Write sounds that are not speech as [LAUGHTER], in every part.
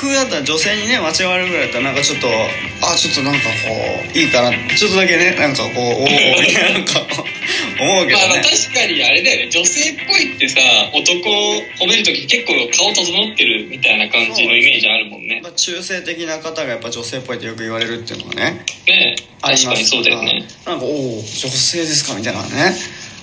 曲だったら女性にね間違われるぐらいだったらなんかちょっとあちょっとなんかこういいかなちょっとだけねなんかこうおおみたいななんか思うけどまあまあね確かにあれだよね女性っぽいってさ男を褒める時結構顔整ってるみたいな感じのイメージあるもんね。まあ中性的な方がやっぱ女性っぽいってよく言われるっていうのがね。ねあります確かにそうだよね。なんかおお女性ですかみたいなね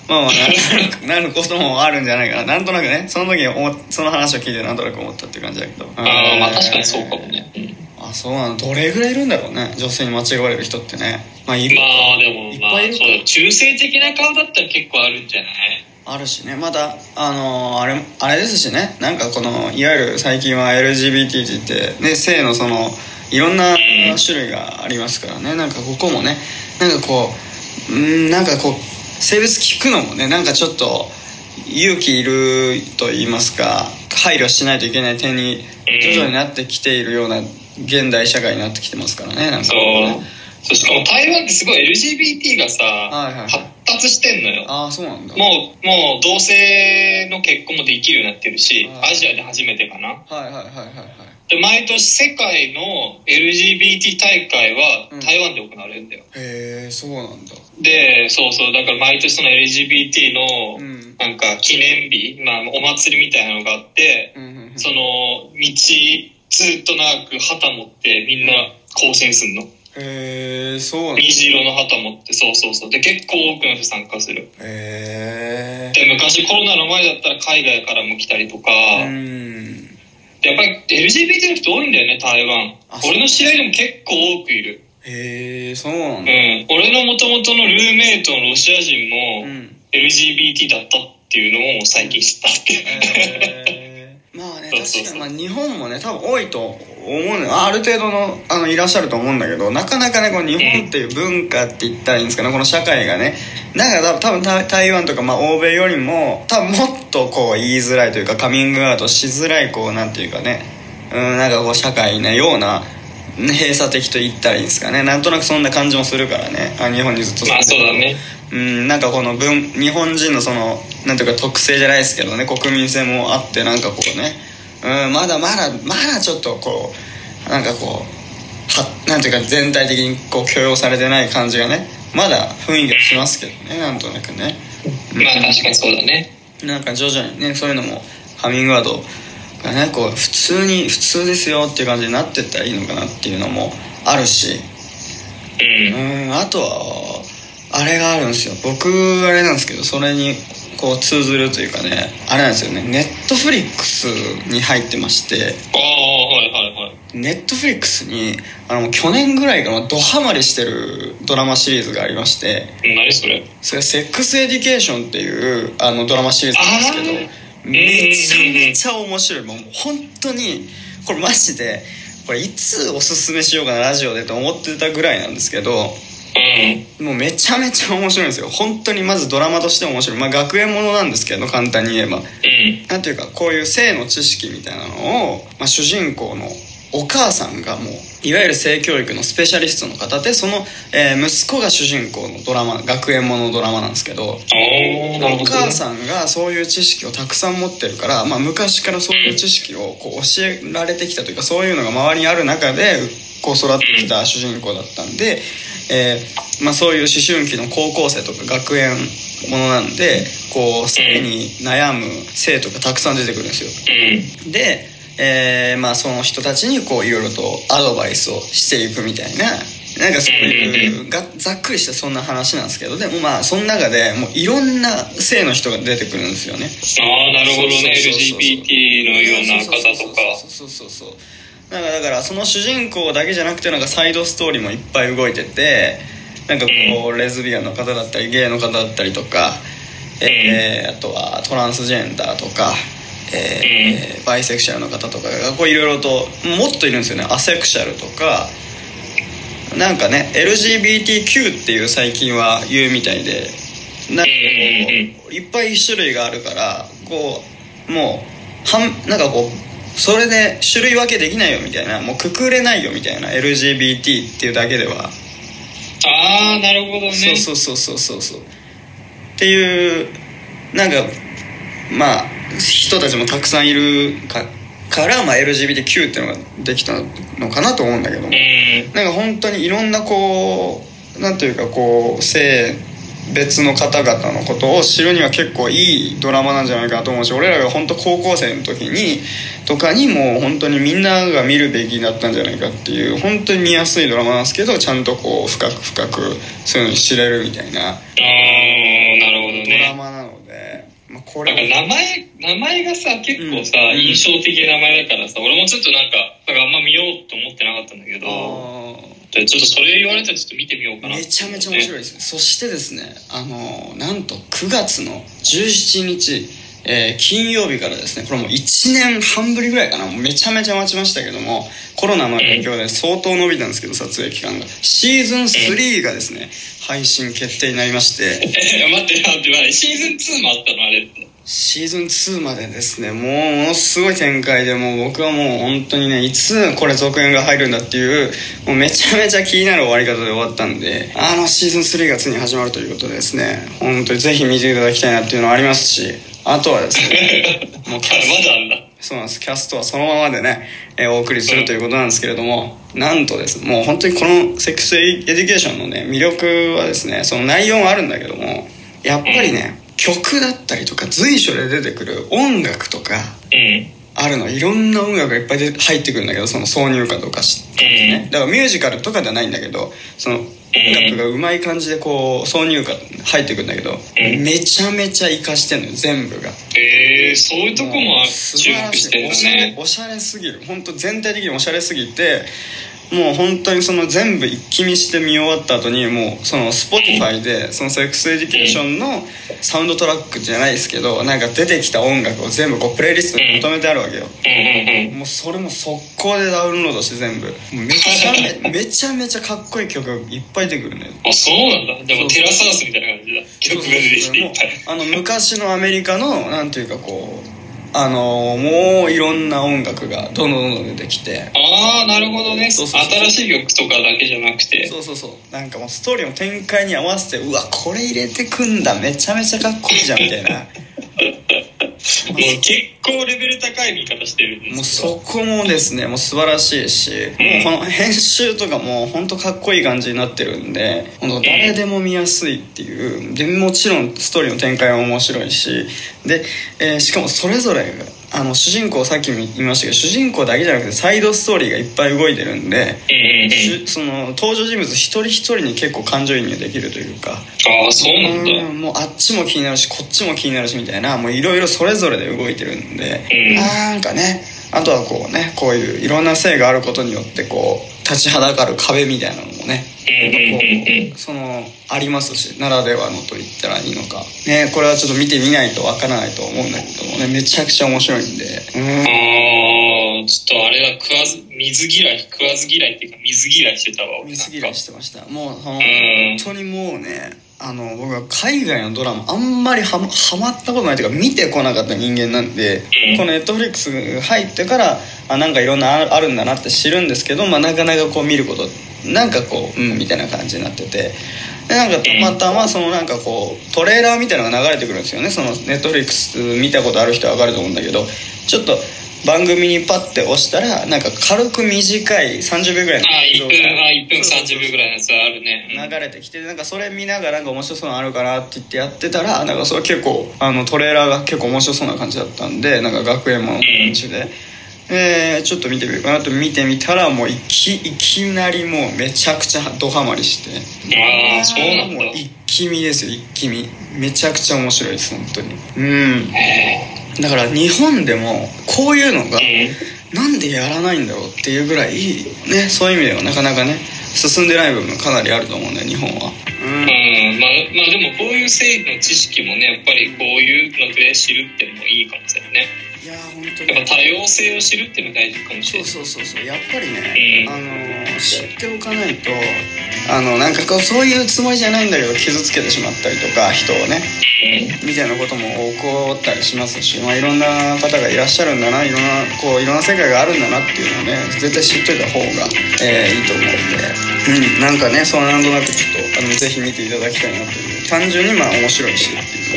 まあまあな [LAUGHS] なることもあるんじゃないかな。なんとなくねその時その話を聞いてなんとなく思ったっていう感じだけど。ああまあ確かにそうかもね、うん。あそうなの。どれぐらいいるんだろうね女性に間違われる人ってね。まあいる。まあでもいっまあぱいいる中性的な顔だったら結構あるんじゃない？あるしね。またあのーあれあれですしね。なんかこのいわゆる最近は LGBT って言ってね性のそのいろんな種類がありますからね。なんかここもねなんかこううんなんかこう性別聞くのもねなんかちょっと勇気いると言いますか配慮しないといけない点に徐々になってきているような現代社会になってきてますからねなんかそう。ねそうしかも台湾ってすごい LGBT がさ、はいはい発達してんのよ。ああそうなんだ。もうもう同性の結婚もできるようになってるしはいアジアで初めてかな。はいはいはいはいはい。で毎年世界の LGBT 大会はうん。台湾で行われるんだよ、へえそうなんだでそうそうだから毎年その LGBT のうん。なんか記念日、まあ、お祭りみたいなのがあって、その道ずっと長く旗持ってみんな行進すんの。へえそうなんだ。虹色の旗持ってそうそうそう。で結構多くの人参加する。へで昔コロナの前だったら海外からも来たりとか、えうん。でやっぱり LGBT の人多いんだよね台湾。俺の知り合いでも結構多くいるへえそうなんうだん。俺の元々のルーメイトのロシア人もうん。LGBT だったっていうのを最近知ったっていう、まあね確かに。まあ日本もね多分多いと思うのよある程度のあのいらっしゃると思うんだけどなかなかねこの日本っていう文化って言ったらいいんですかね。この社会がね。なんか多分多分台湾とかまあ欧米よりも多分もっとこう言いづらいというかカミングアウトしづらいこうなんていうかね。うんなんかこう社会なようなね閉鎖的と言ったらいいんですかね。なんとなくそんな感じもするからね。あ日本にずっと住んでまあそうだね。うん、なんかこの文日本人のそのなんていうか特性じゃないですけどね。国民性もあってなんかこうね、うん、まだまだまだちょっとこうなんかこうはなんていうか全体的にこう許容されてない感じがね。まだ雰囲気がしますけどね。なんとなくね。まあ確かにそうだね。なんか徐々にねそういうのもカミングアウトがねこう普通に普通ですよっていう感じになってったらいいのかなっていうのもあるし。うん。うんあとはあれがあるんですよ。僕あれなんですけどそれにこう通ずるというかねあれなんですよね。ネットフリックスに入ってまして。ああはいはいはい。ネットフリックスにあの去年ぐらいからドハマりしてるドラマシリーズがありまして。何それ？それ「セックスエデュケーション」っていうあのドラマシリーズなんですけどめちゃめちゃ面白い。もう本当にこれマジでこれいつおすすめしようかなラジオでと思ってたぐらいなんですけどうん。もうめちゃめちゃ面白いんですよ。本当にまずドラマとしても面白い。まあ学園ものなんですけど簡単に言えば。うん。なんていうかこういう性の知識みたいなのを、まあ、主人公のお母さんがもういわゆる性教育のスペシャリストの方でその、えー息子が主人公のドラマ学園もののドラマなんですけどお母さんがそういう知識をたくさん持ってるから、まあ、昔からそういう知識をこう教えられてきたというかそういうのが周りにある中でこう育ってきた主人公だったんで、えーまあ、そういう思春期の高校生とか学園ものなんでこう性に悩む生徒がたくさん出てくるんですよ。うん。で、えーまあ、その人たちにこういろいろとアドバイスをしていくみたいななんかそういうがざっくりしたそんな話なんですけどでもまあその中でもういろんな性の人が出てくるんですよね。ああなるほどね。そうそうそうそう LGBT のような方とかそうそうそうそう。なんかだからその主人公だけじゃなくてなんかサイドストーリーもいっぱい動いててなんかこうレズビアンの方だったりゲイの方だったりとか、えーあとはトランスジェンダーとか、えーバイセクシャルの方とかがこういろいろともっといるんですよね。アセクシャルとかなんかね LGBTQ っていう最近は言うみたいでなんかこういっぱい種類があるからこうもうはんなんかこうそれで種類分けできないよみたいなもうくくれないよみたいな LGBT っていうだけでは。ああなるほどね。そうそうそうそうそうそう。っていうなんかまあ人たちもたくさんいるかから、まあ、LGBTQ っていうのができたのかなと思うんだけども。うんなんか本当にいろんなこうなんていうかこう性別の方々のことを知るには結構いいドラマなんじゃないかなと思うし俺らが本当高校生の時にとかにもう本当にみんなが見るべきだったんじゃないかっていう本当に見やすいドラマなんですけどちゃんとこう深く深くそういうのに知れるみたいなああなるほどドラねマなので、まあ、こなんかれ名前名前がさ結構さ、うん。印象的な名前だからさ俺もちょっとなんかあんま見ようと思ってなかったんだけどちょっとそれ言われたらちょっと見てみようかな。ーめちゃめちゃ面白いいですそしてですねあのなんと9月の17日えー金曜日からですねこれもう1年半ぶりぐらいかな。めちゃめちゃ待ちましたけどもコロナの影響で相当伸びたんですけど撮影期間が。シーズン3がですね配信決定になりまして。え待って待って待って。シーズン2もあったのあれって。シーズン2までですねもうものすごい展開でもう僕はもう本当にねいつこれ続編が入るんだっていうもうめちゃめちゃ気になる終わり方で終わったんであのシーズン3がついに始まるということでですね本当にぜひ見ていただきたいなっていうのはありますしあとはですねもうキャスまだそうなんです。キャストはそのままでね、えーお送りするということなんですけれどもなんとです。もう本当にこのセックスエデュケーションのね魅力はですねその内容もあるんだけどもやっぱりね曲だったりとか随所で出てくる音楽とかうんあるの。いろんな音楽がいっぱいで入ってくるんだけどその挿入歌とかしね。だからミュージカルとかではないんだけどその音楽がうまい感じでこう挿入歌入ってくるんだけどうんめちゃめちゃ活かしてんのよ全部が。へえそういうとこも素晴らしい。目してんだおしゃれねおしゃれすぎる。本当全体的におしゃれすぎてもう本当にその全部一気見して見終わった後にもうその Spotify でそのセックスエデュケーションのサウンドトラックじゃないですけどなんか出てきた音楽を全部こうプレイリストにまとめてあるわけよ。もうそれも速攻でダウンロードして全部。めちゃめ [LAUGHS] めちゃめちゃかっこいい曲がいっぱい出てくるねあそうなんだ。でもテラスハウスみたいな感じだ。曲が出てきて。いっぱいあの昔のアメリカのなんていうかこうあのもういろんな音楽がどんどんどんどん出てきて。ああなるほどね。そうそう新しい曲とかだけじゃなくて。そうそうそう。なんかもうストーリーの展開に合わせてうわこれ入れてくんだ。めちゃめちゃかっこいいじゃんみたいな結構レベル高い見方してるんですもうそこもですねもう素晴らしいし、もうこの編集とかも本当かっこいい感じになってるんで本当誰でも見やすいっていうでもちろんストーリーの展開は面白いしで、えーしかもそれぞれがあの主人公さっきも言いましたけど主人公だけじゃなくてサイドストーリーがいっぱい動いてるんで、うんうんうん。しゅその登場人物一人一人に結構感情移入できるというか。ああそうなんだ。うんもうあっちも気になるしこっちも気になるしみたいなもういろいろそれぞれで動いてるんで、うん。なんかねあとはこうねこういういろんな性があることによってこう立ちはだかる壁みたいなのもねうんうんうんうん。こうそのありますしならではのと言ったらいいのか。ねこれはちょっと見てみないとわからないと思うんだけど。もねめちゃくちゃ面白いんで。うんああちょっとあれだ食わず水嫌い食わず嫌いっていうか水嫌いしてたわ俺水嫌いしてました。もうそのん。本当にもうねあの僕は海外のドラマあんまりはまはまったことないというか見てこなかった人間なんで、うん。このネットフリックス入ってからあなんかいろんなああるんだなって知るんですけど、まあ、なかなかこう見ることなんかこううんみたいな感じになっててでなんかたまたまそのなんかこうトレーラーみたいなのが流れてくるんですよね。そのネットフリックス見たことある人は分かると思うんだけどちょっと番組にパッて押したらなんか軽く短い30秒ぐらいのああ1分あ1分そうそうそう30秒ぐらいのやつあるね。うん。流れてきてなんかそれ見ながらなんか面白そうなのあるかなって言ってやってたらなんかそれ結構あのトレーラーが結構面白そうな感じだったんでなんか学園ものの感じで、えーちょっと見てみようかな。と見てみたらもういきいきなりもうめちゃくちゃドハマりして。ああそうなんだ。もう一気見ですよ一気見。めちゃくちゃ面白いです本当に。うん。だから日本でもこういうのがなんでやらないんだろうっていうぐらいねそういう意味ではなかなかね進んでない部分がかなりあると思うんだよ日本は。うん。うん。まあまあでもこういう性の知識もねやっぱりこういうので知るっていうのもいいかもしれないねいやー本当に。ぱ多様性を知るっていうのが大事かもしれない。そうそうそうそう。やっぱりね、うん。あのー知っておかないとあのなんかこうそういうつもりじゃないんだけど傷つけてしまったりとか人をねみたいなことも起こったりしますし、まあ、いろんな方がいらっしゃるんだないろんなこういろんな世界があるんだなっていうのをね絶対知っといた方が、えーいいと思うんで、うん、なんかねそうなんとなくちょっとあのぜひ見ていただきたいなという。単純にまあ面白いしっていう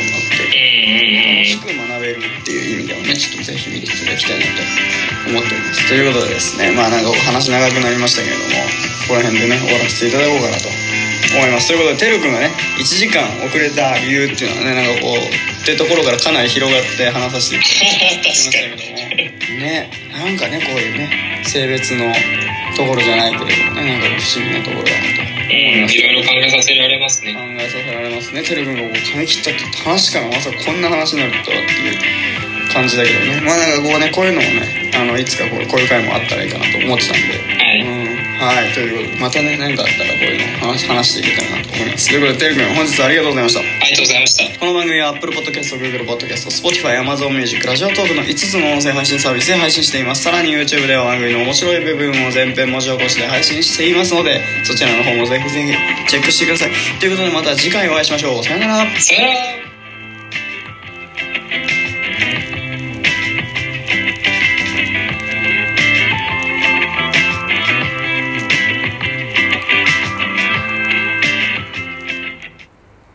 楽しく学べるっていう意味でもねちょっとぜひ見ていただきたいなと思っておりますということでですねまあなんかお話長くなりましたけれどもここら辺でね終わらせていただこうかなと思いますということでてるくんがね1時間遅れた理由っていうのはねなんかこうってところからかなり広がって話させていただきましたけどもねなんかねこういうね性別のところじゃないけれどもねなんか不思議なところだなと。うんいろいろ考えさせられますね。考えさせられますね。てるくんがこう髪切ったって話からまさかこんな話になるとはっていう感じだけどね。まあなんかこうねこういうのもねあのいつかこうこういう回もあったらいいかなと思ってたんで。はい。うんはいということでまたね何かあったらこういうのを話話していけたらなと思いますということでてるくん本日はありがとうございましたありがとうございましたこの番組は Apple Podcast、Google Podcast、Spotify、Amazon Music、ラジオトークの5つの音声配信サービスで配信しています。さらに YouTube では番組の面白い部分を全編文字起こしで配信していますので、そちらの方もぜひぜひチェックしてください。ということでまた次回お会いしましょう。さよなら。さよなら